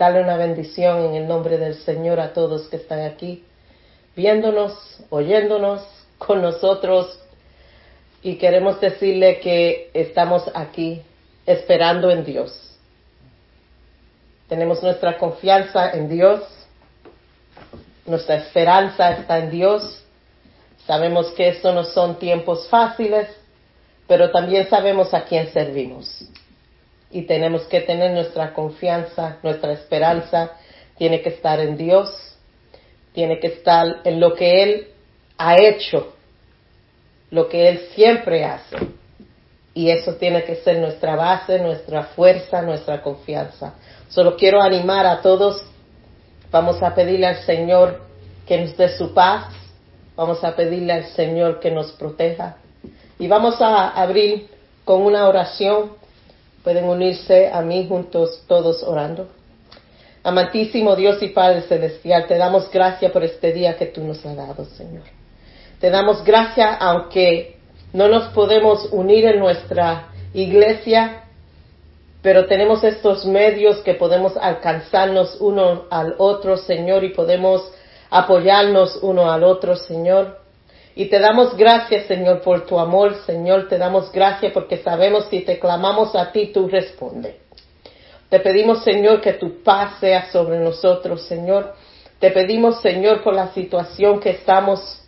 darle una bendición en el nombre del Señor a todos que están aquí, viéndonos, oyéndonos con nosotros. Y queremos decirle que estamos aquí esperando en Dios. Tenemos nuestra confianza en Dios, nuestra esperanza está en Dios. Sabemos que estos no son tiempos fáciles, pero también sabemos a quién servimos. Y tenemos que tener nuestra confianza, nuestra esperanza, tiene que estar en Dios, tiene que estar en lo que Él ha hecho, lo que Él siempre hace. Y eso tiene que ser nuestra base, nuestra fuerza, nuestra confianza. Solo quiero animar a todos, vamos a pedirle al Señor que nos dé su paz, vamos a pedirle al Señor que nos proteja, y vamos a abrir con una oración. Pueden unirse a mí juntos todos orando. Amantísimo Dios y Padre Celestial, te damos gracias por este día que tú nos has dado, Señor. Te damos gracias aunque no nos podemos unir en nuestra iglesia, pero tenemos estos medios que podemos alcanzarnos uno al otro, Señor, y podemos apoyarnos uno al otro, Señor. Y te damos gracias, Señor, por tu amor, Señor. Te damos gracias porque sabemos si te clamamos a ti, tú respondes. Te pedimos, Señor, que tu paz sea sobre nosotros, Señor. Te pedimos, Señor, por la situación que estamos.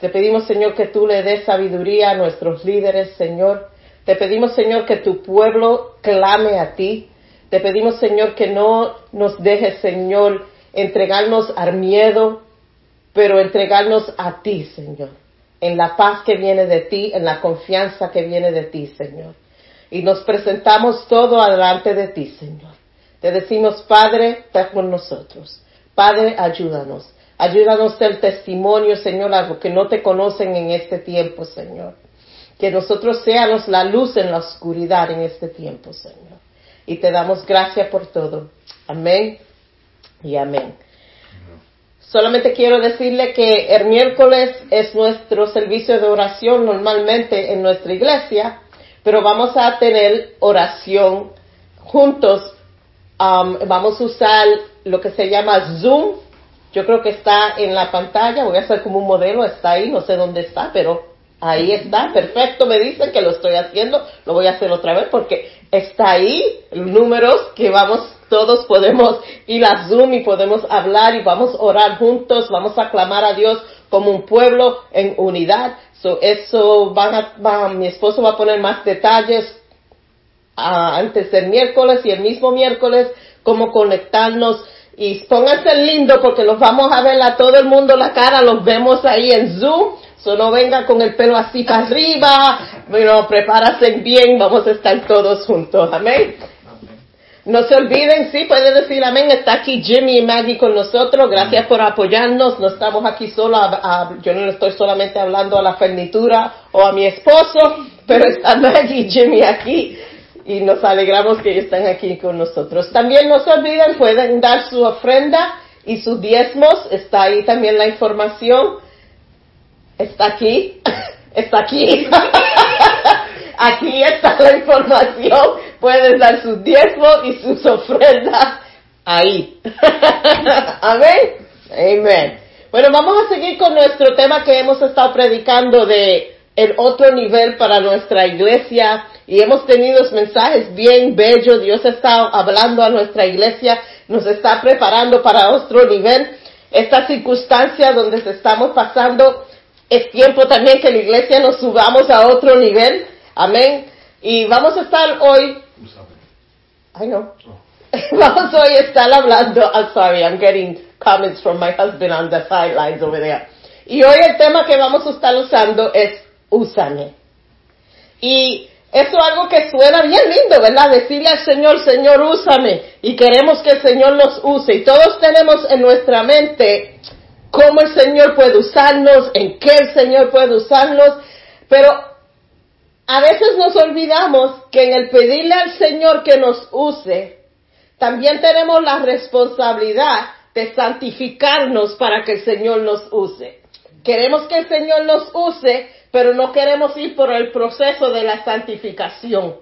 Te pedimos, Señor, que tú le des sabiduría a nuestros líderes, Señor. Te pedimos, Señor, que tu pueblo clame a ti. Te pedimos, Señor, que no nos dejes, Señor, entregarnos al miedo, pero entregarnos a ti, Señor en la paz que viene de ti, en la confianza que viene de ti, Señor. Y nos presentamos todo adelante de ti, Señor. Te decimos, Padre, está con nosotros. Padre, ayúdanos. Ayúdanos el testimonio, Señor, a los que no te conocen en este tiempo, Señor. Que nosotros seamos la luz en la oscuridad en este tiempo, Señor. Y te damos gracias por todo. Amén y amén. Solamente quiero decirle que el miércoles es nuestro servicio de oración normalmente en nuestra iglesia, pero vamos a tener oración juntos. Um, vamos a usar lo que se llama Zoom. Yo creo que está en la pantalla. Voy a hacer como un modelo. Está ahí. No sé dónde está, pero ahí está. Perfecto. Me dicen que lo estoy haciendo. Lo voy a hacer otra vez porque está ahí. Números que vamos todos podemos ir a Zoom y podemos hablar y vamos a orar juntos, vamos a clamar a Dios como un pueblo en unidad. So, eso van a, mi esposo va a poner más detalles ah, antes del miércoles y el mismo miércoles cómo conectarnos y pónganse lindo porque los vamos a ver a todo el mundo la cara, los vemos ahí en Zoom. So no vengan con el pelo así para arriba, bueno, prepárense bien, vamos a estar todos juntos, amén. No se olviden, sí, pueden decir amén. Está aquí Jimmy y Maggie con nosotros. Gracias por apoyarnos. No estamos aquí solo, yo no estoy solamente hablando a la fernitura o a mi esposo, pero está Maggie y Jimmy aquí y nos alegramos que están aquí con nosotros. También no se olviden, pueden dar su ofrenda y sus diezmos. Está ahí también la información. Está aquí. Está aquí. Aquí está la información. Pueden dar sus diezmos y sus ofrendas ahí. Amén. Amén. Bueno, vamos a seguir con nuestro tema que hemos estado predicando de el otro nivel para nuestra iglesia y hemos tenido mensajes bien bellos. Dios está hablando a nuestra iglesia, nos está preparando para otro nivel. Esta circunstancia donde estamos pasando es tiempo también que la iglesia nos subamos a otro nivel. Amén. Y vamos a estar hoy. I know. vamos hoy a estar hablando. I'm sorry, I'm getting comments from my husband on the sidelines over there. Y hoy el tema que vamos a estar usando es úsame. Y eso es algo que suena bien lindo, ¿verdad? Decirle al Señor, Señor, úsame. Y queremos que el Señor nos use. Y todos tenemos en nuestra mente cómo el Señor puede usarnos, en qué el Señor puede usarnos. Pero a veces nos olvidamos que en el pedirle al Señor que nos use, también tenemos la responsabilidad de santificarnos para que el Señor nos use. Queremos que el Señor nos use, pero no queremos ir por el proceso de la santificación.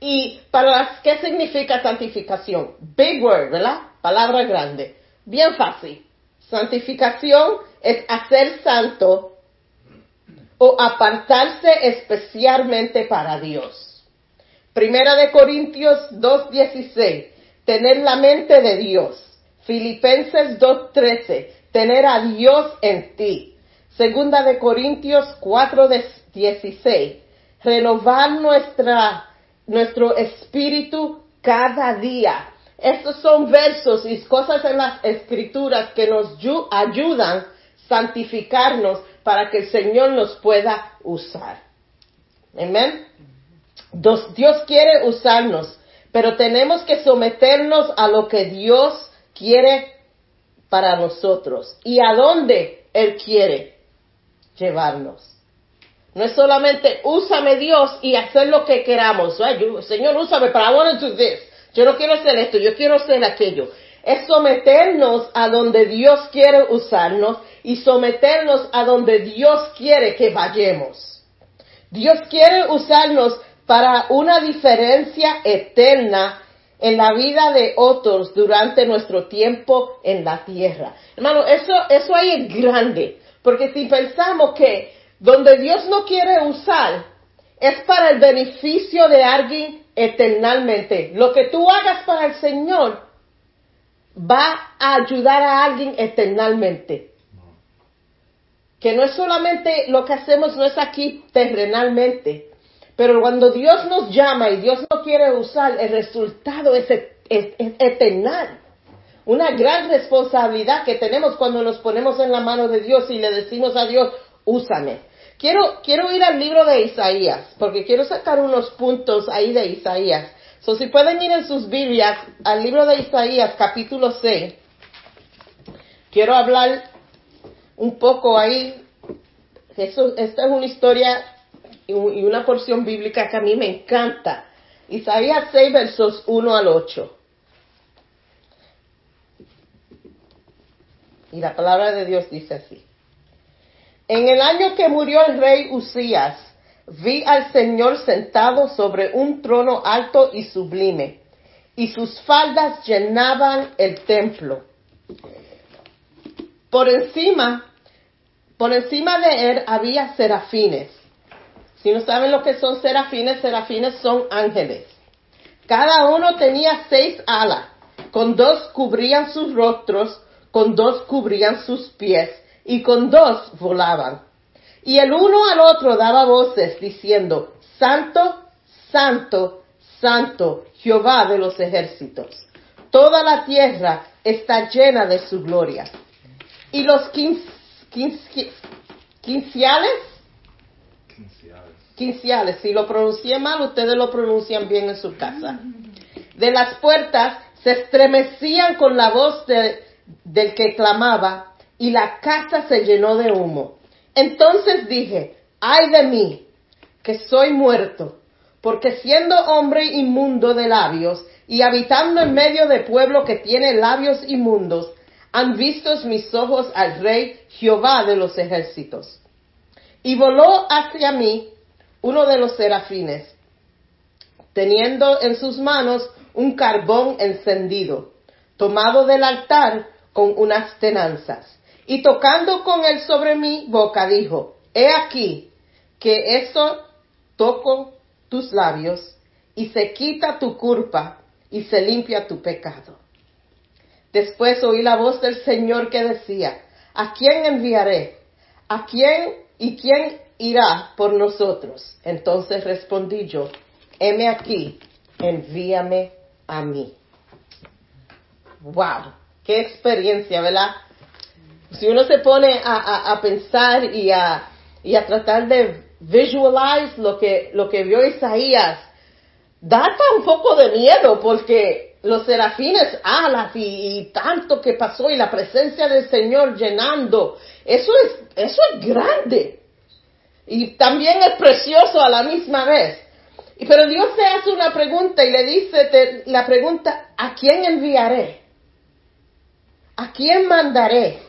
Y para ¿qué significa santificación? Big word, ¿verdad? Palabra grande. Bien fácil. Santificación es hacer santo o apartarse especialmente para Dios. Primera de Corintios 2.16, tener la mente de Dios. Filipenses 2.13, tener a Dios en ti. Segunda de Corintios 4.16, renovar nuestro espíritu cada día. Estos son versos y cosas en las escrituras que nos ayudan a santificarnos para que el Señor nos pueda usar. Amén. Dios quiere usarnos, pero tenemos que someternos a lo que Dios quiere para nosotros y a dónde Él quiere llevarnos. No es solamente úsame Dios y hacer lo que queramos. Señor, úsame, pero I want to do this. Yo no quiero hacer esto, yo quiero hacer aquello. Es someternos a donde Dios quiere usarnos y someternos a donde Dios quiere que vayamos. Dios quiere usarnos para una diferencia eterna en la vida de otros durante nuestro tiempo en la tierra. Hermano, eso, eso ahí es grande, porque si pensamos que donde Dios no quiere usar es para el beneficio de alguien eternamente, lo que tú hagas para el Señor va a ayudar a alguien eternamente. Que no es solamente lo que hacemos, no es aquí terrenalmente, pero cuando Dios nos llama y Dios no quiere usar, el resultado es, eternal. Una gran responsabilidad que tenemos cuando nos ponemos en la mano de Dios y le decimos a Dios, úsame. Quiero, quiero ir al libro de Isaías, porque quiero sacar unos puntos ahí de Isaías. So, si pueden ir en sus Biblias al libro de Isaías, capítulo 6. Quiero hablar un poco ahí. esta es una historia y una porción bíblica que a mí me encanta. Isaías 6, versos 1 al 8. Y la palabra de Dios dice así. En el año que murió el rey Usías, vi al Señor sentado sobre un trono alto y sublime, y sus faldas llenaban el templo. Por encima, por encima de él había serafines si no saben lo que son serafines, serafines son ángeles. Cada uno tenía seis alas, con dos cubrían sus rostros, con dos cubrían sus pies, y con dos volaban. Y el uno al otro daba voces diciendo, Santo, Santo, Santo, Jehová de los ejércitos. Toda la tierra está llena de su gloria. Y los quinciales quinciales. Si lo pronuncié mal, ustedes lo pronuncian bien en su casa. De las puertas se estremecían con la voz del que clamaba y la casa se llenó de humo. Entonces dije, ay de mí, que soy muerto, porque siendo hombre inmundo de labios y habitando en medio de pueblo que tiene labios inmundos, han visto mis ojos al rey Jehová de los ejércitos. Y voló hacia mí uno de los serafines, teniendo en sus manos un carbón encendido, tomado del altar con unas tenanzas, y tocando con él sobre mi boca, dijo, He aquí que eso toco tus labios, y se quita tu culpa, y se limpia tu pecado. Después oí la voz del Señor que decía, ¿a quién enviaré? ¿A quién y quién irá por nosotros. Entonces respondí yo, heme aquí, envíame a mí. Wow, qué experiencia, ¿verdad? Si uno se pone a, pensar y a, y a tratar de visualize lo que, lo que vio Isaías, da un poco de miedo porque los serafines alas y, tanto que pasó y la presencia del Señor llenando, eso es, eso es grande y también es precioso a la misma vez. Pero Dios te hace una pregunta y le dice la pregunta, ¿a quién enviaré? ¿A quién mandaré?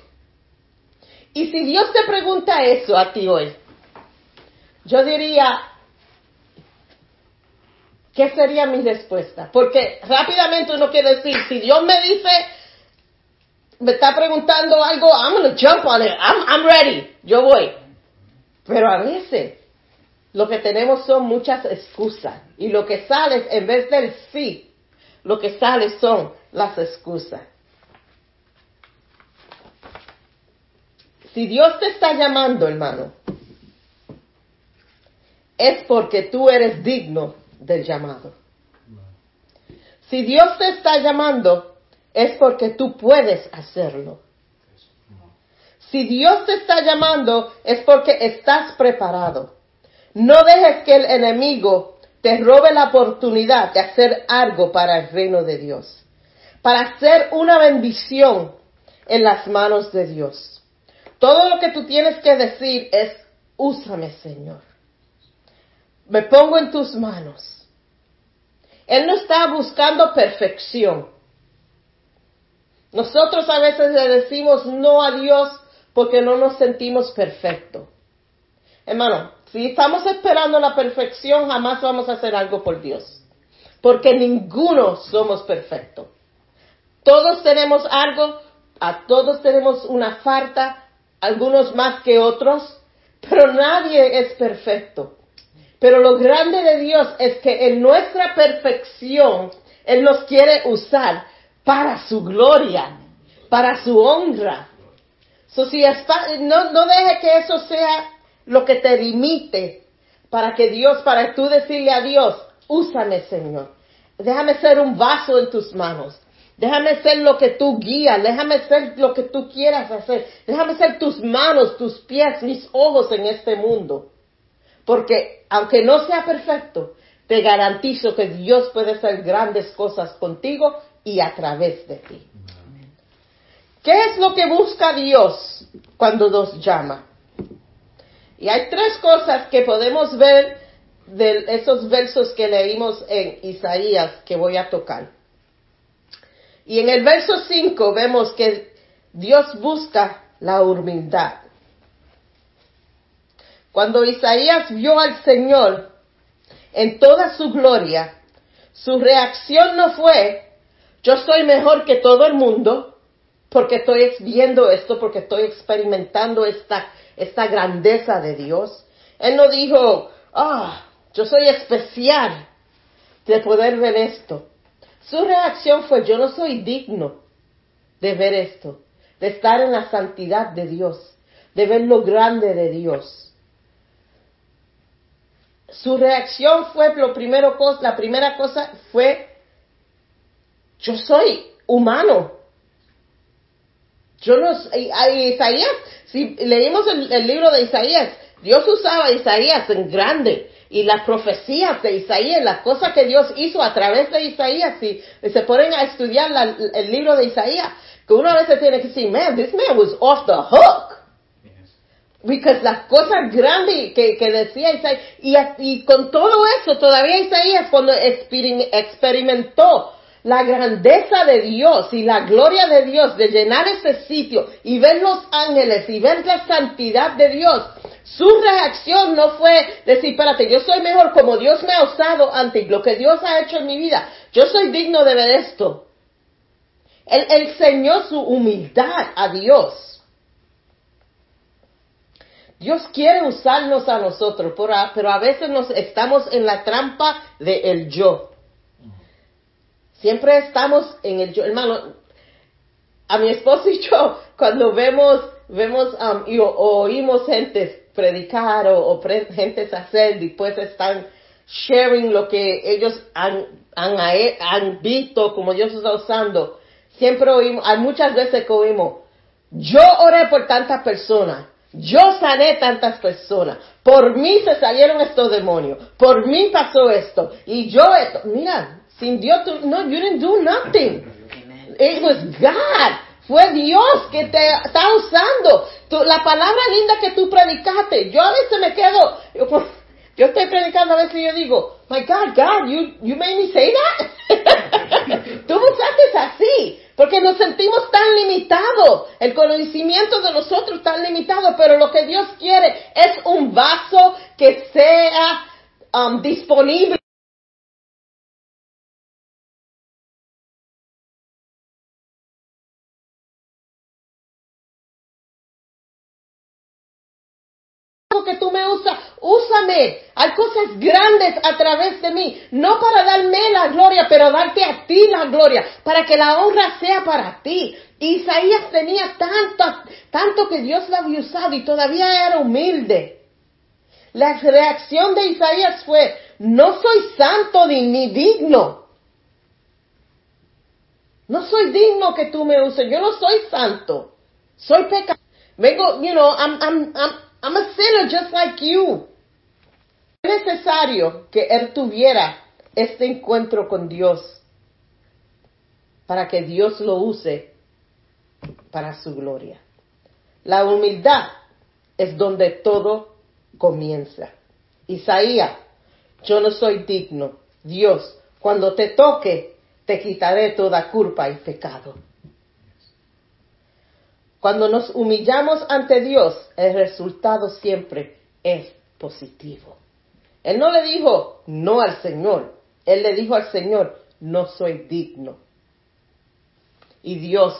Y si Dios te pregunta eso a ti hoy, yo diría, ¿qué sería mi respuesta? Porque rápidamente uno quiere decir, si Dios me dice, me está preguntando algo, I'm going to jump on it, I'm, I'm ready, yo voy. Pero a veces lo que tenemos son muchas excusas y lo que sale en vez del sí, lo que sale son las excusas. Si Dios te está llamando, hermano, es porque tú eres digno del llamado. Si Dios te está llamando, es porque tú puedes hacerlo. Si Dios te está llamando, es porque estás preparado. No dejes que el enemigo te robe la oportunidad de hacer algo para el reino de Dios, para hacer una bendición en las manos de Dios. Todo lo que tú tienes que decir es, úsame Señor. Me pongo en tus manos. Él no está buscando perfección. Nosotros a veces le decimos no a Dios porque no nos sentimos perfectos. Hermano, si estamos esperando la perfección, jamás vamos a hacer algo por Dios. Porque ninguno somos perfectos. Todos tenemos algo, a todos tenemos una falta, algunos más que otros, pero nadie es perfecto. Pero lo grande de Dios es que en nuestra perfección, Él nos quiere usar para su gloria, para su honra. So, si no, no deje que eso sea lo que te limite para que Dios, para tú decirle a Dios, úsame Señor, déjame ser un vaso en tus manos, déjame ser lo que tú guías, déjame ser lo que tú quieras hacer, déjame ser tus manos, tus pies, mis ojos en este mundo. Porque aunque no sea perfecto, te garantizo que Dios puede hacer grandes cosas contigo y a través de ti. ¿Qué es lo que busca Dios cuando nos llama? Y hay tres cosas que podemos ver de esos versos que leímos en Isaías que voy a tocar. Y en el verso 5 vemos que Dios busca la humildad. Cuando Isaías vio al Señor en toda su gloria, su reacción no fue, yo soy mejor que todo el mundo, porque estoy viendo esto, porque estoy experimentando esta esta grandeza de Dios. Él no dijo, ah, yo soy especial de poder ver esto. Su reacción fue, yo no soy digno de ver esto, de estar en la santidad de Dios, de ver lo grande de Dios. Su reacción fue, lo primero, la primera cosa fue, yo soy humano, yo no, Isaías, si leímos el, libro de Isaías, Dios usaba a Isaías en grande y las profecías de Isaías, las cosas que Dios hizo a través de Isaías, si se ponen a estudiar el libro de Isaías, que uno a veces tiene que decir, man, this man was off the hook. Porque las cosas grandes que, que decía Isaías, y, y, con todo eso, todavía Isaías cuando experimentó la grandeza de Dios y la gloria de Dios de llenar ese sitio y ver los ángeles y ver la santidad de Dios, su reacción no fue decir, espérate, yo soy mejor como Dios me ha usado antes, lo que Dios ha hecho en mi vida, yo soy digno de ver esto. Él enseñó su humildad a Dios. Dios quiere usarnos a nosotros, pero a veces nos estamos en la trampa de el yo. Siempre estamos en el yo, hermano. A mi esposo y yo, cuando vemos, vemos um, y oímos gente predicar o, gente hacer, después están sharing lo que ellos han, han, han visto, como Dios está usando. Siempre oímos, hay muchas veces que oímos, yo oré por tantas personas, yo sané tantas personas, por mí se salieron estos demonios, por mí pasó esto, y yo esto, mira, sin Dios, no, you didn't do nothing. It was God. Fue Dios que te está usando. la palabra linda que tú predicaste. Yo a veces me quedo, yo, estoy predicando a veces y yo digo, my God, God, you, you made me say that. tú usaste así. Porque nos sentimos tan limitados, el conocimiento de nosotros tan limitado, pero lo que Dios quiere es un vaso que sea um, disponible Hay cosas grandes a través de mí, no para darme la gloria, pero darte a ti la gloria, para que la honra sea para ti. Isaías tenía tanto, tanto que Dios lo había usado y todavía era humilde. La reacción de Isaías fue, no soy santo ni digno. No soy digno que tú me uses. Yo no soy santo. Soy pecador. Vengo, you know, I'm, I'm, I'm, I'm a sinner just like you. Es necesario que él tuviera este encuentro con Dios para que Dios lo use para su gloria. La humildad es donde todo comienza. Isaías, yo no soy digno. Dios, cuando te toque, te quitaré toda culpa y pecado. Cuando nos humillamos ante Dios, el resultado siempre es positivo. Él no le dijo no al Señor, él le dijo al Señor, no soy digno. Y Dios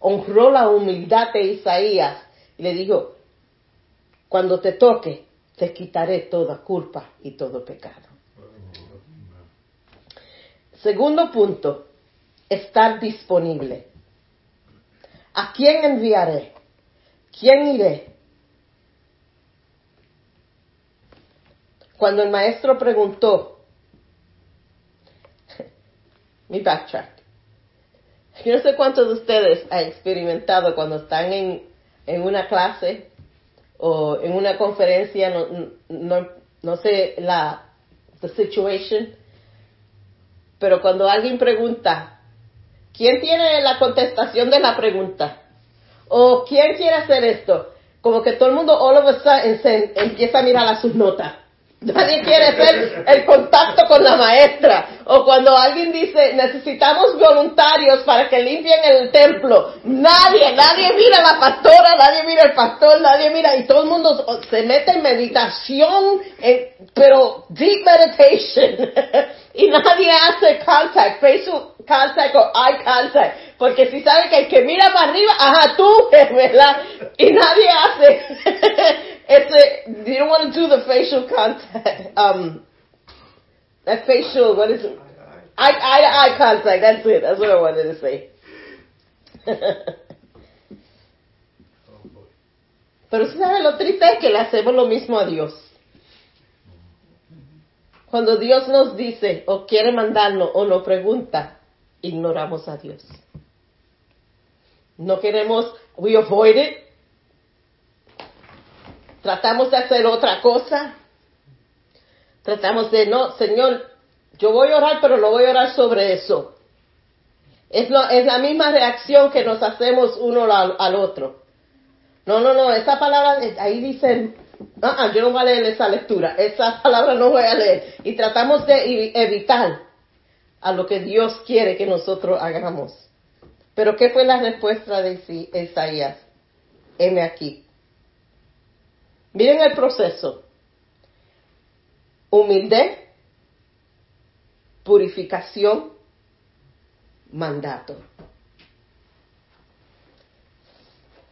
honró la humildad de Isaías y le dijo, cuando te toque, te quitaré toda culpa y todo pecado. Segundo punto, estar disponible. ¿A quién enviaré? ¿Quién iré? Cuando el maestro preguntó, mi backtrack, yo no sé cuántos de ustedes han experimentado cuando están en, en una clase o en una conferencia, no, no, no sé la the situation, pero cuando alguien pregunta, ¿Quién tiene la contestación de la pregunta? ¿O quién quiere hacer esto? Como que todo el mundo all of a sudden empieza a mirar a sus notas. Nadie quiere hacer el contacto con la maestra. O cuando alguien dice, necesitamos voluntarios para que limpien el templo. Nadie, nadie mira a la pastora, nadie mira al pastor, nadie mira. Y todo el mundo se mete en meditación, pero deep meditation. y nadie hace contact, facial contact o eye contact. Porque si sabe que el que mira para arriba, ajá, tú, ¿verdad? Y nadie hace ese, you don't want to do the facial contact, um, that facial, what is it? Eye, eye eye contact, that's it, that's what I wanted to say. Pero ¿sabe lo triste es que le hacemos lo mismo a Dios. Cuando Dios nos dice o quiere mandarnos o nos pregunta, ignoramos a Dios. No queremos, we avoid it. Tratamos de hacer otra cosa. Tratamos de, no, Señor, yo voy a orar, pero no voy a orar sobre eso. Es, lo, es la misma reacción que nos hacemos uno al, otro. No, no, no, esa palabra, ahí dicen, uh yo no voy a leer esa lectura, esa palabra no voy a leer. Y tratamos de evitar a lo que Dios quiere que nosotros hagamos. Pero ¿qué fue la respuesta de Isaías? Heme aquí. Miren el proceso. Humildad, purificación, mandato.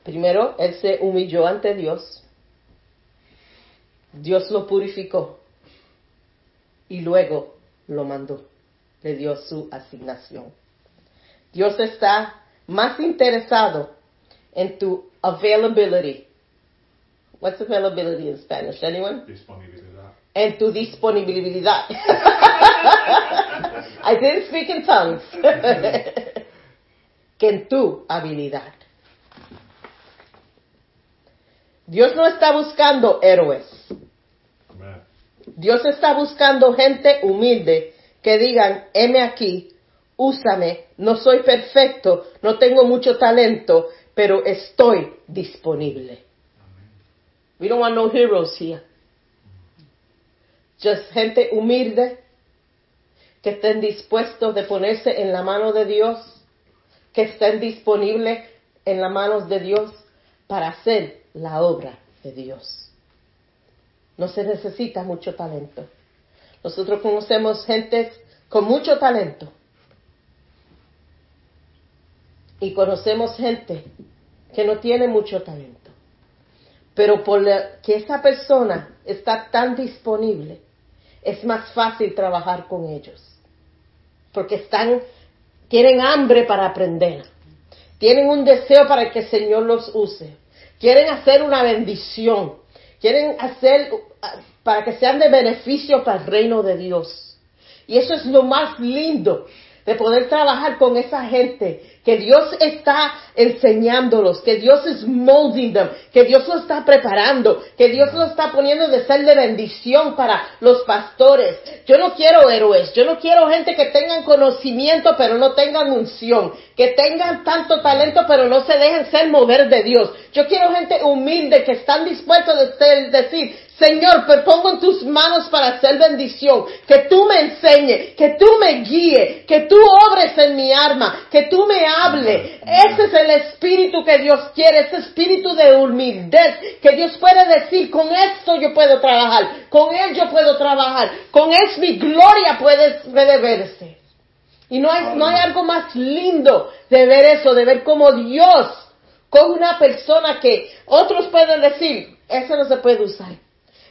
Primero, él se humilló ante Dios. Dios lo purificó y luego lo mandó le dio su asignación. Dios está más interesado en tu availability. What's availability in Spanish? Anyone? Disponibilidad. En tu disponibilidad. I didn't speak in tongues. que en tu habilidad. Dios no está buscando héroes. Dios está buscando gente humilde que digan, heme aquí, úsame, no soy perfecto, no tengo mucho talento, pero estoy disponible. We don't want no heroes here. Just gente humilde que estén dispuestos de ponerse en la mano de Dios, que estén disponibles en las manos de Dios para hacer la obra de Dios. No se necesita mucho talento. Nosotros conocemos gente con mucho talento. Y conocemos gente que no tiene mucho talento. Pero por que esa persona está tan disponible, es más fácil trabajar con ellos. Porque están, tienen hambre para aprender. Tienen un deseo para que el Señor los use. Quieren hacer una bendición. Quieren hacer para que sean de beneficio para el reino de Dios. Y eso es lo más lindo de poder trabajar con esa gente, que Dios está enseñándolos, que Dios es molding them, que Dios lo está preparando, que Dios lo está poniendo de ser de bendición para los pastores. Yo no quiero héroes, yo no quiero gente que tengan conocimiento pero no tengan unción, que tengan tanto talento pero no se dejen ser mover de Dios. Yo quiero gente humilde que están dispuestos a decir, Señor, te pongo en tus manos para hacer bendición, que tú me enseñes, que tú me guíes, que tú obres en mi arma, que tú me hables. Ese es el espíritu que Dios quiere, ese espíritu de humildad, que Dios puede decir, con esto yo puedo trabajar, con él yo puedo trabajar, con él mi gloria puede, puede verse. Y no hay, no hay algo más lindo de ver eso, de ver cómo Dios con una persona que otros pueden decir, eso no se puede usar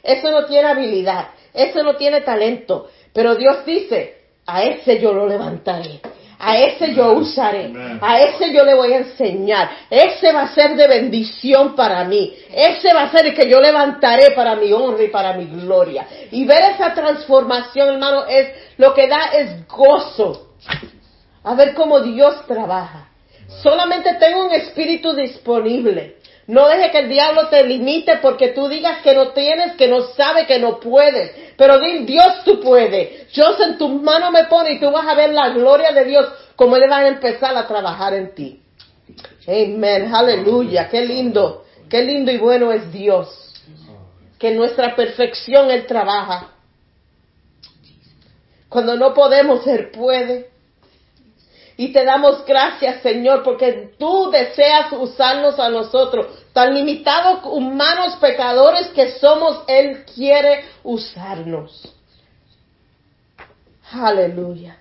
eso no tiene habilidad, eso no tiene talento, pero Dios dice, a ese yo lo levantaré, a ese yo usaré, a ese yo le voy a enseñar, ese va a ser de bendición para mí, ese va a ser el que yo levantaré para mi honra y para mi gloria. Y ver esa transformación, hermano, es lo que da es gozo. A ver cómo Dios trabaja. Solamente tengo un espíritu disponible. No deje que el diablo te limite porque tú digas que no tienes, que no sabes, que no puedes. Pero di, Dios tú puedes. Dios en tu mano me pone y tú vas a ver la gloria de Dios como Él va a empezar a trabajar en ti. Amén, aleluya, qué lindo, qué lindo y bueno es Dios. Que en nuestra perfección Él trabaja. Cuando no podemos, Él puede. Y te damos gracias, Señor, porque tú deseas usarnos a nosotros. Tan limitados, humanos, pecadores que somos, Él quiere usarnos. Aleluya.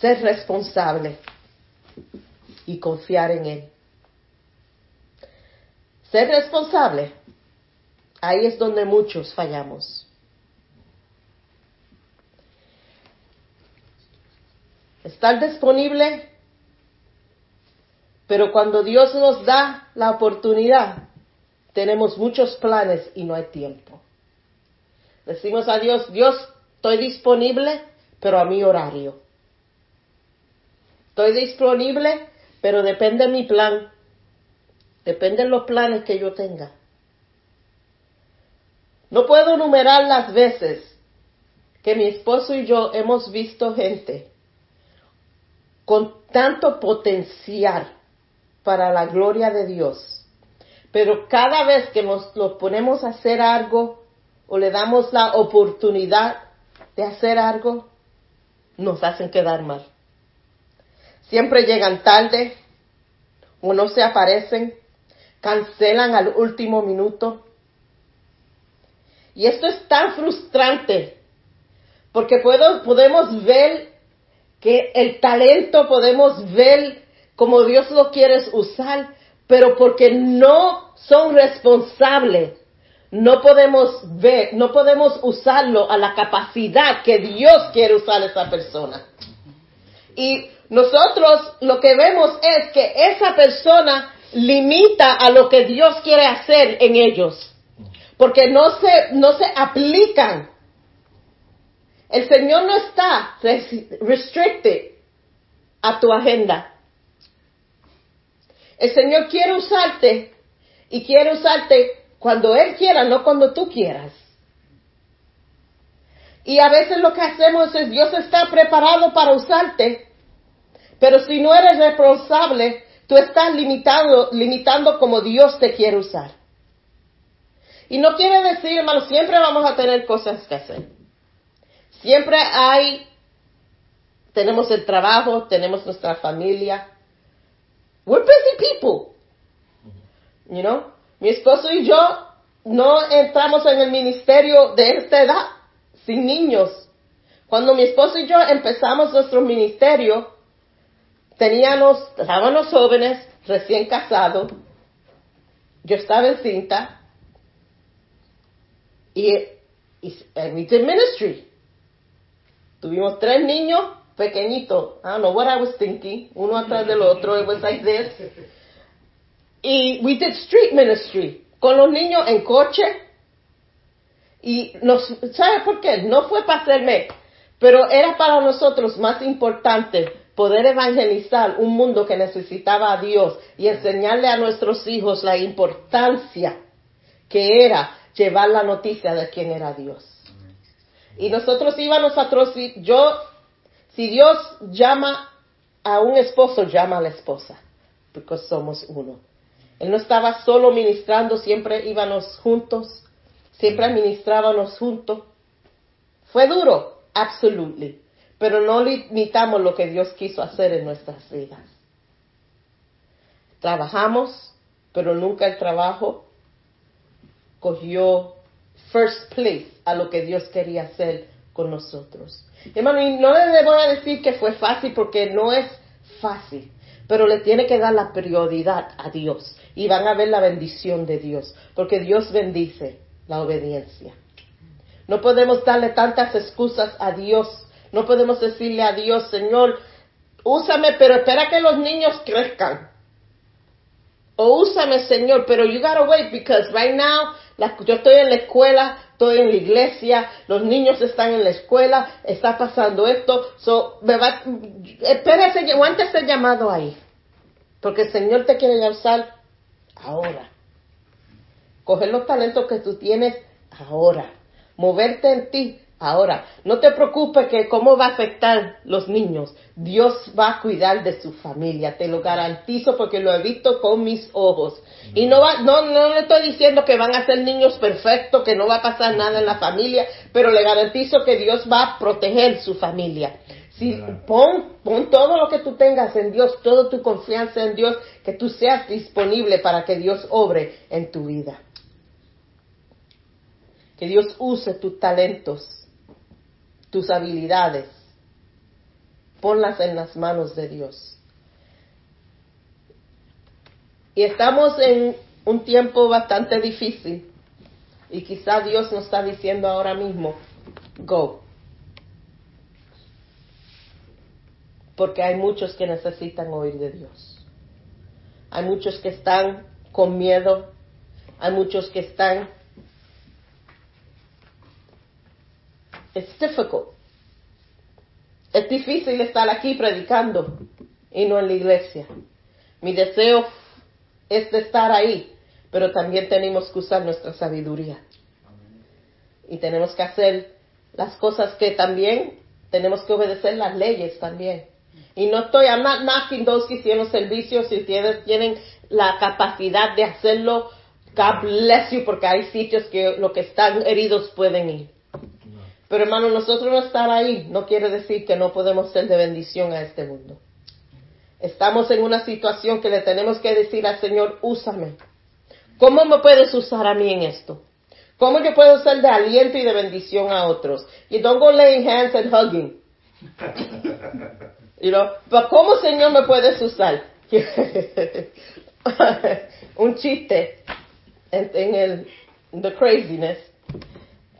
Ser responsable y confiar en Él. Ser responsable. Ahí es donde muchos fallamos. Estar disponible, pero cuando Dios nos da la oportunidad, tenemos muchos planes y no hay tiempo. Decimos a Dios, Dios, estoy disponible, pero a mi horario. Estoy disponible, pero depende de mi plan. Depende de los planes que yo tenga. No puedo enumerar las veces que mi esposo y yo hemos visto gente con tanto potencial para la gloria de Dios. Pero cada vez que nos lo ponemos a hacer algo o le damos la oportunidad de hacer algo, nos hacen quedar mal. Siempre llegan tarde o no se aparecen, cancelan al último minuto. Y esto es tan frustrante porque podemos ver que el talento podemos ver como Dios lo quiere usar, pero porque no son responsables, no podemos ver, no podemos usarlo a la capacidad que Dios quiere usar a esa persona. Y nosotros lo que vemos es que esa persona limita a lo que Dios quiere hacer en ellos, porque no se, no se aplican el Señor no está restricted a tu agenda. El Señor quiere usarte y quiere usarte cuando Él quiera, no cuando tú quieras. Y a veces lo que hacemos es Dios está preparado para usarte, pero si no eres responsable, tú estás limitado, limitando como Dios te quiere usar. Y no quiere decir, hermano, siempre vamos a tener cosas que hacer. Siempre hay, tenemos el trabajo, tenemos nuestra familia. We're busy people. You know? Mi esposo y yo no entramos en el ministerio de esta edad, sin niños. Cuando mi esposo y yo empezamos nuestro ministerio, teníamos, estábamos jóvenes, recién casados, yo estaba en cinta, y, y we did ministry. Tuvimos tres niños pequeñitos. I don't know what I was thinking. Uno atrás del otro. It was like this. Y we did street ministry. Con los niños en coche. Y nos, ¿sabe por qué? No fue para hacerme, pero era para nosotros más importante poder evangelizar un mundo que necesitaba a Dios y enseñarle a nuestros hijos la importancia que era llevar la noticia de quién era Dios. Y nosotros íbamos a yo, si Dios llama a un esposo, llama a la esposa, porque somos uno. Él no estaba solo ministrando, siempre íbamos juntos, siempre ministrábamos juntos. Fue duro, absolutely, pero no limitamos lo que Dios quiso hacer en nuestras vidas. Trabajamos, pero nunca el trabajo cogió first place a lo que Dios quería hacer con nosotros. Hermano, y no le voy a decir que fue fácil porque no es fácil, pero le tiene que dar la prioridad a Dios y van a ver la bendición de Dios, porque Dios bendice la obediencia. No podemos darle tantas excusas a Dios, no podemos decirle a Dios, Señor, úsame, pero espera que los niños crezcan. O úsame, Señor, pero you gotta wait because right now yo estoy en la escuela, estoy en la iglesia, los niños están en la escuela, está pasando esto, so, me va, espérese, aguante ese llamado ahí, porque el Señor te quiere usar ahora. Coger los talentos que tú tienes ahora, moverte en ti Ahora, no te preocupes que cómo va a afectar los niños. Dios va a cuidar de su familia, te lo garantizo porque lo he visto con mis ojos. Y no va, no, no le estoy diciendo que van a ser niños perfectos, que no va a pasar nada en la familia, pero le garantizo que Dios va a proteger su familia. Si pon, pon todo lo que tú tengas en Dios, toda tu confianza en Dios, que tú seas disponible para que Dios obre en tu vida. Que Dios use tus talentos tus habilidades, ponlas en las manos de Dios. Y estamos en un tiempo bastante difícil y quizá Dios nos está diciendo ahora mismo, go. Porque hay muchos que necesitan oír de Dios. Hay muchos que están con miedo. Hay muchos que están It's difficult. Es difícil estar aquí predicando y no en la iglesia. Mi deseo es de estar ahí, pero también tenemos que usar nuestra sabiduría. Y tenemos que hacer las cosas que también tenemos que obedecer las leyes también. Y no estoy, I'm not knocking those que hicieron servicios, si ustedes tienen la capacidad de hacerlo, God bless you, porque hay sitios que los que están heridos pueden ir. Pero hermano, nosotros no estar ahí no quiere decir que no podemos ser de bendición a este mundo. Estamos en una situación que le tenemos que decir al Señor, úsame. ¿Cómo me puedes usar a mí en esto? ¿Cómo yo puedo ser de aliento y de bendición a otros? Y don't go laying hands and hugging. You know, pero ¿cómo Señor me puedes usar? un chiste en el the craziness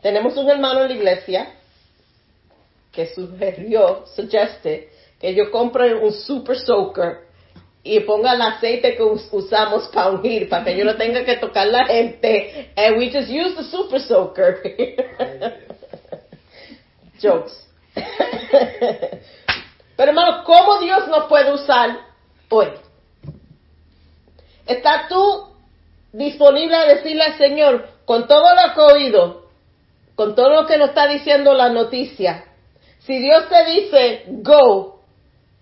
tenemos un hermano en la iglesia que sugirió, suggested, que yo compre un super soaker y ponga el aceite que usamos para ungir, para que yo no tenga que tocar la gente. And we just use the super soaker. Jokes. Pero hermano, ¿cómo Dios nos puede usar hoy? ¿Estás tú disponible a decirle al Señor, con todo lo que he oído, con todo lo que nos está diciendo la noticia, si Dios te dice, go,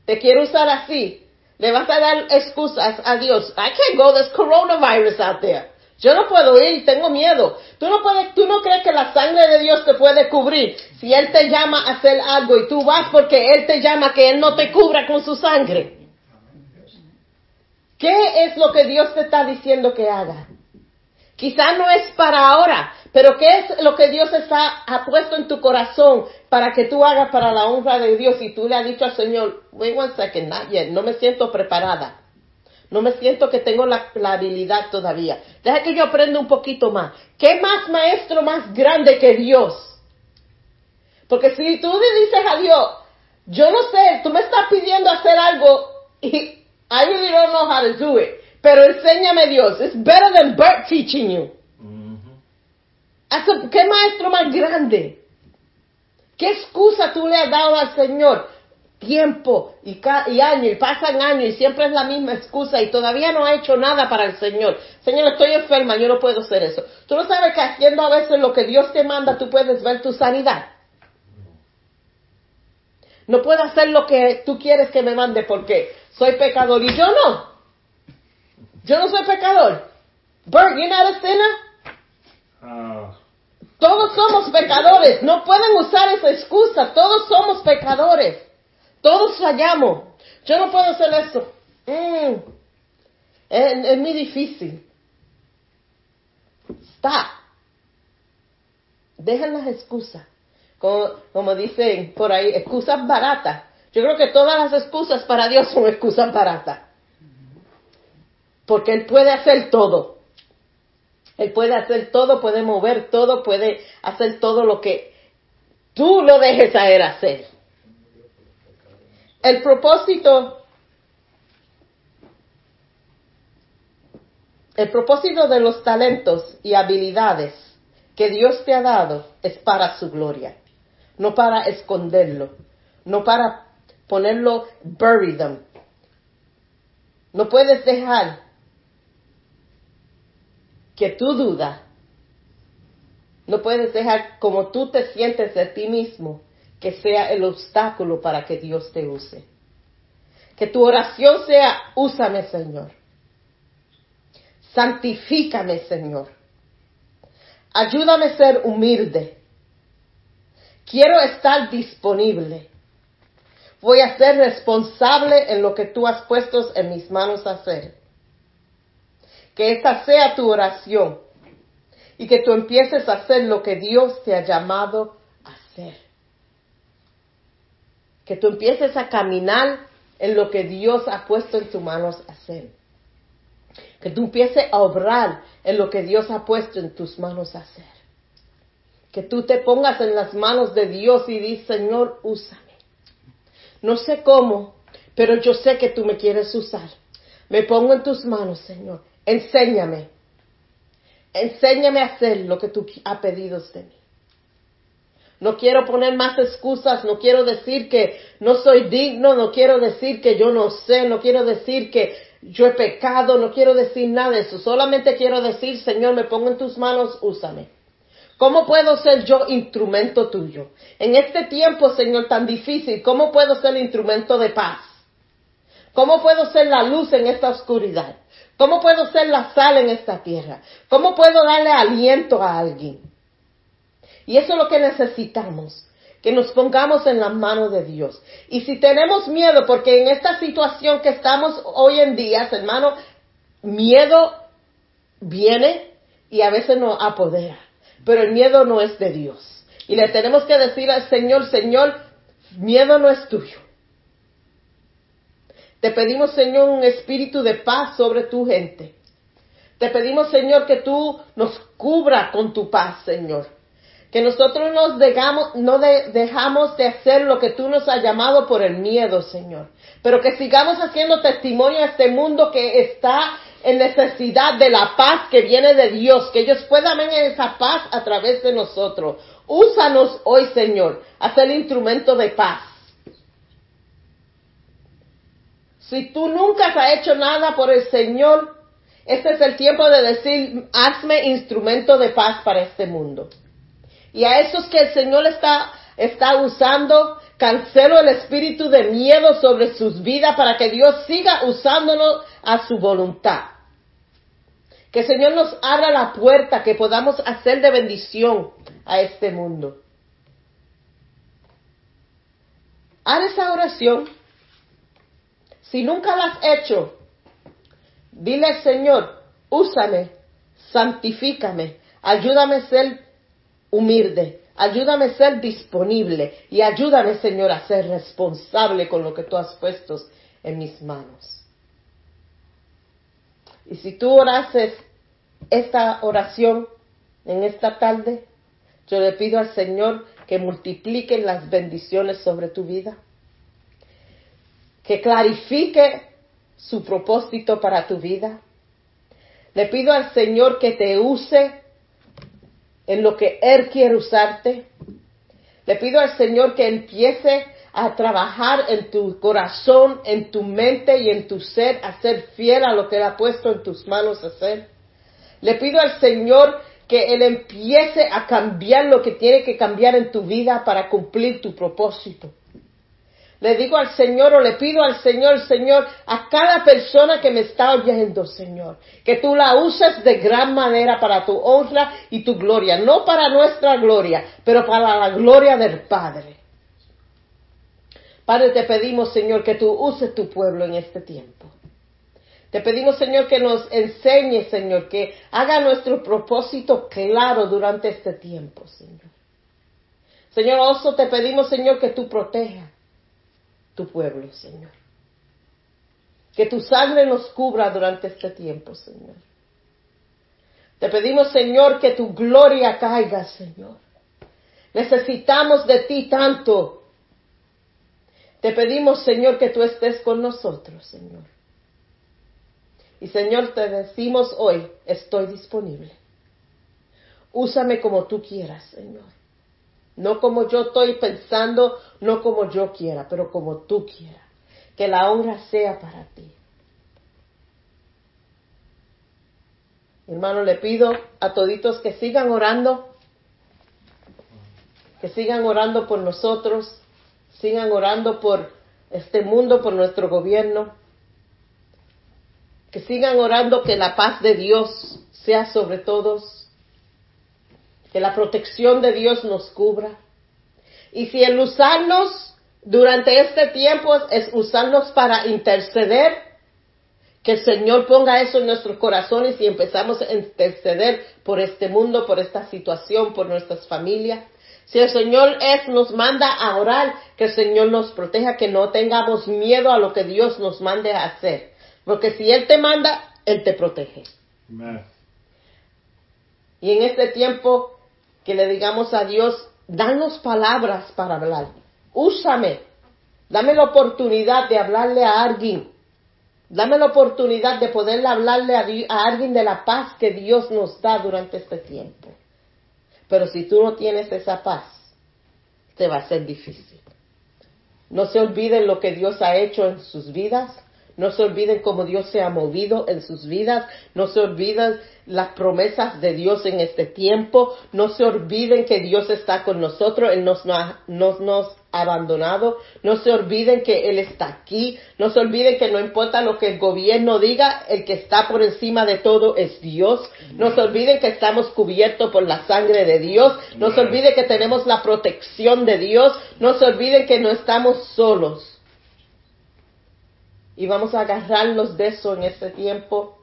te quiero usar así, le vas a dar excusas a Dios. I can't go, there's coronavirus out there. Yo no puedo ir, tengo miedo. Tú no puedes, tú no crees que la sangre de Dios te puede cubrir. Si Él te llama a hacer algo y tú vas porque Él te llama que Él no te cubra con su sangre. ¿Qué es lo que Dios te está diciendo que haga? Quizá no es para ahora, pero ¿qué es lo que Dios está, ha puesto en tu corazón para que tú hagas para la honra de Dios y tú le has dicho al Señor, wait one second, not yet, no me siento preparada. No me siento que tengo la, la habilidad todavía. Deja que yo aprenda un poquito más. ¿Qué más maestro más grande que Dios? Porque si tú le dices a Dios, yo no sé, tú me estás pidiendo hacer algo y I really don't know how to do it, pero enséñame Dios. It's better than Bert teaching you. ¿Qué maestro más grande? ¿Qué excusa tú le has dado al Señor? Tiempo y, y años, y pasan años y siempre es la misma excusa y todavía no ha hecho nada para el Señor. Señor, estoy enferma, yo no puedo hacer eso. Tú no sabes que haciendo a veces lo que Dios te manda, tú puedes ver tu sanidad. No puedo hacer lo que tú quieres que me mande porque soy pecador y yo no. Yo no soy pecador. Bert, you're not a sinner. Ah, Todos somos pecadores. No pueden usar esa excusa. Todos somos pecadores. Todos fallamos. Yo no puedo hacer eso. Mm. Es, es muy difícil. Stop. Dejen las excusas. Como, como dicen por ahí, excusas baratas. Yo creo que todas las excusas para Dios son excusas baratas. Porque Él puede hacer todo. Él puede hacer todo, puede mover todo, puede hacer todo lo que tú lo dejes a Él hacer. El propósito, el propósito de los talentos y habilidades que Dios te ha dado es para su gloria, no para esconderlo, no para ponerlo, bury them. No puedes dejar que tú dudas, no puedes dejar como tú te sientes de ti mismo que sea el obstáculo para que Dios te use. Que tu oración sea, úsame Señor. Santifícame Señor. Ayúdame a ser humilde. Quiero estar disponible. Voy a ser responsable en lo que tú has puesto en mis manos a hacer. Que esta sea tu oración y que tú empieces a hacer lo que Dios te ha llamado a hacer. Que tú empieces a caminar en lo que Dios ha puesto en tus manos a hacer. Que tú empieces a obrar en lo que Dios ha puesto en tus manos a hacer. Que tú te pongas en las manos de Dios y dices, Señor, úsame. No sé cómo, pero yo sé que tú me quieres usar. Me pongo en tus manos, Señor. Enséñame. Enséñame a hacer lo que tú has pedido de mí. No quiero poner más excusas, no quiero decir que no soy digno, no quiero decir que yo no sé, no quiero decir que yo he pecado, no quiero decir nada de eso. Solamente quiero decir, Señor, me pongo en tus manos, úsame. ¿Cómo puedo ser yo instrumento tuyo? En este tiempo, Señor, tan difícil, ¿cómo puedo ser instrumento de paz? ¿Cómo puedo ser la luz en esta oscuridad? ¿Cómo puedo ser la sal en esta tierra? ¿Cómo puedo darle aliento a alguien? Y eso es lo que necesitamos, que nos pongamos en las manos de Dios. Y si tenemos miedo, porque en esta situación que estamos hoy en día, hermano, miedo viene y a veces nos apodera, pero el miedo no es de Dios. Y le tenemos que decir al Señor, Señor, miedo no es tuyo. Te pedimos, Señor, un espíritu de paz sobre tu gente. Te pedimos, Señor, que tú nos cubra con tu paz, Señor. Que nosotros nos dejamos, no de- dejamos de hacer lo que tú nos has llamado por el miedo, Señor. Pero que sigamos haciendo testimonio a este mundo que está en necesidad de la paz que viene de Dios. Que ellos puedan ver esa paz a través de nosotros. Úsanos hoy, Señor, a ser instrumento de paz. Si tú nunca has hecho nada por el Señor, este es el tiempo de decir, hazme instrumento de paz para este mundo. Y a esos que el Señor está, está usando, cancelo el espíritu de miedo sobre sus vidas para que Dios siga usándolo a su voluntad. Que el Señor nos abra la puerta, que podamos hacer de bendición a este mundo. Haz esa oración. Si nunca la has hecho, dile Señor, úsame, santifícame, ayúdame a ser humilde, Ayúdame a ser disponible y ayúdame, Señor, a ser responsable con lo que tú has puesto en mis manos. Y si tú orases esta oración en esta tarde, yo le pido al Señor que multiplique las bendiciones sobre tu vida, que clarifique su propósito para tu vida. Le pido al Señor que te use en lo que Él quiere usarte. Le pido al Señor que empiece a trabajar en tu corazón, en tu mente y en tu ser, a ser fiel a lo que Él ha puesto en tus manos hacer. Le pido al Señor que Él empiece a cambiar lo que tiene que cambiar en tu vida para cumplir tu propósito. Le digo al Señor o le pido al Señor, Señor, a cada persona que me está oyendo, Señor, que tú la uses de gran manera para tu honra y tu gloria, no para nuestra gloria, pero para la gloria del Padre. Padre, te pedimos, Señor, que tú uses tu pueblo en este tiempo. Te pedimos, Señor, que nos enseñe, Señor, que haga nuestro propósito claro durante este tiempo, Señor. Señor, oso, te pedimos, Señor, que tú protejas tu pueblo, Señor. Que tu sangre nos cubra durante este tiempo, Señor. Te pedimos, Señor, que tu gloria caiga, Señor. Necesitamos de ti tanto. Te pedimos, Señor, que tú estés con nosotros, Señor. Y Señor, te decimos hoy, estoy disponible. Úsame como tú quieras, Señor. No como yo estoy pensando, no como yo quiera, pero como tú quieras. Que la honra sea para ti. Hermano, le pido a toditos que sigan orando, que sigan orando por nosotros, sigan orando por este mundo, por nuestro gobierno que sigan orando que la paz de Dios sea sobre todos, que la protección de Dios nos cubra. Y si el usarnos durante este tiempo es usarnos para interceder, que el Señor ponga eso en nuestros corazones y empezamos a interceder por este mundo, por esta situación, por nuestras familias. Si el Señor es, nos manda a orar, que el Señor nos proteja, que no tengamos miedo a lo que Dios nos mande a hacer. Porque si Él te manda, Él te protege. Y en este tiempo que le digamos a Dios, danos palabras para hablar. Úsame. Dame la oportunidad de hablarle a alguien. Dame la oportunidad de poder hablarle a, a alguien de la paz que Dios nos da durante este tiempo. Pero si tú no tienes esa paz, te va a ser difícil. No se olviden lo que Dios ha hecho en sus vidas. No se olviden cómo Dios se ha movido en sus vidas. No se olviden las promesas de Dios en este tiempo. No se olviden que Dios está con nosotros. Él nos, nos, nos ha abandonado. No se olviden que Él está aquí. No se olviden que no importa lo que el gobierno diga, el que está por encima de todo es Dios. No se olviden que estamos cubiertos por la sangre de Dios. No se olviden que tenemos la protección de Dios. No se olviden que no estamos solos y vamos a agarrarnos de eso en este tiempo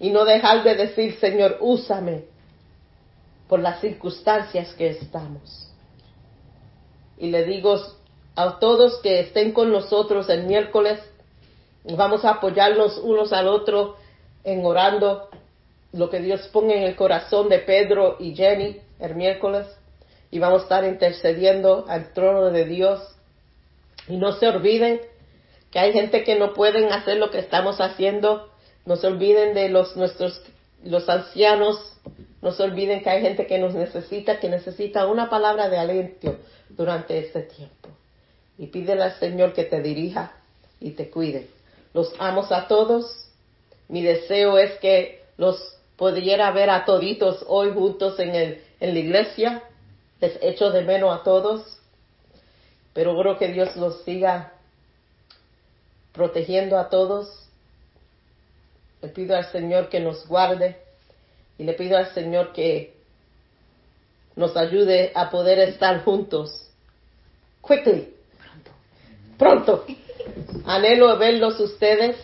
y no dejar de decir, Señor, úsame por las circunstancias que estamos. Y le digo a todos que estén con nosotros el miércoles, vamos a apoyarnos unos al otro en orando lo que Dios ponga en el corazón de Pedro y Jenny el miércoles y vamos a estar intercediendo al trono de Dios. Y no se olviden que hay gente que no pueden hacer lo que estamos haciendo. No se olviden de los nuestros los ancianos. No se olviden que hay gente que nos necesita, que necesita una palabra de aliento durante este tiempo. Y pídele al Señor que te dirija y te cuide. Los amos a todos. Mi deseo es que los pudiera ver a toditos hoy juntos en, el, en la iglesia. Les echo de menos a todos. Pero creo que Dios los siga protegiendo a todos. Le pido al Señor que nos guarde y le pido al Señor que nos ayude a poder estar juntos. Quickly. Pronto. Pronto. Anhelo verlos ustedes,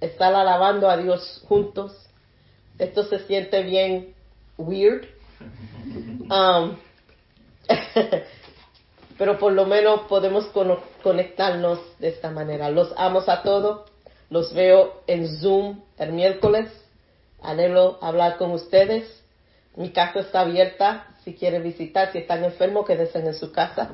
estar alabando a Dios juntos. Esto se siente bien weird. Um, Pero por lo menos podemos cono- conectarnos de esta manera. Los amo a todos. Los veo en Zoom el miércoles. Anhelo hablar con ustedes. Mi casa está abierta. Si quieren visitar, si están enfermos, quédense en su casa.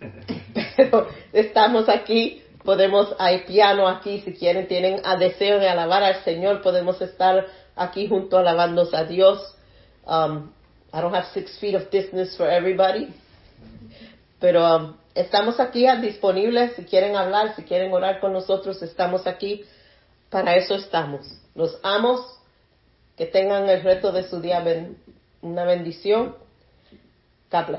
Pero estamos aquí. Podemos, hay piano aquí. Si quieren, tienen a deseo de alabar al Señor, podemos estar aquí junto alabando a Dios. Um, I don't have six feet of distance for everybody. Pero um, estamos aquí ah, disponibles. Si quieren hablar, si quieren orar con nosotros, estamos aquí. Para eso estamos. Los amos. Que tengan el resto de su día una bendición. God.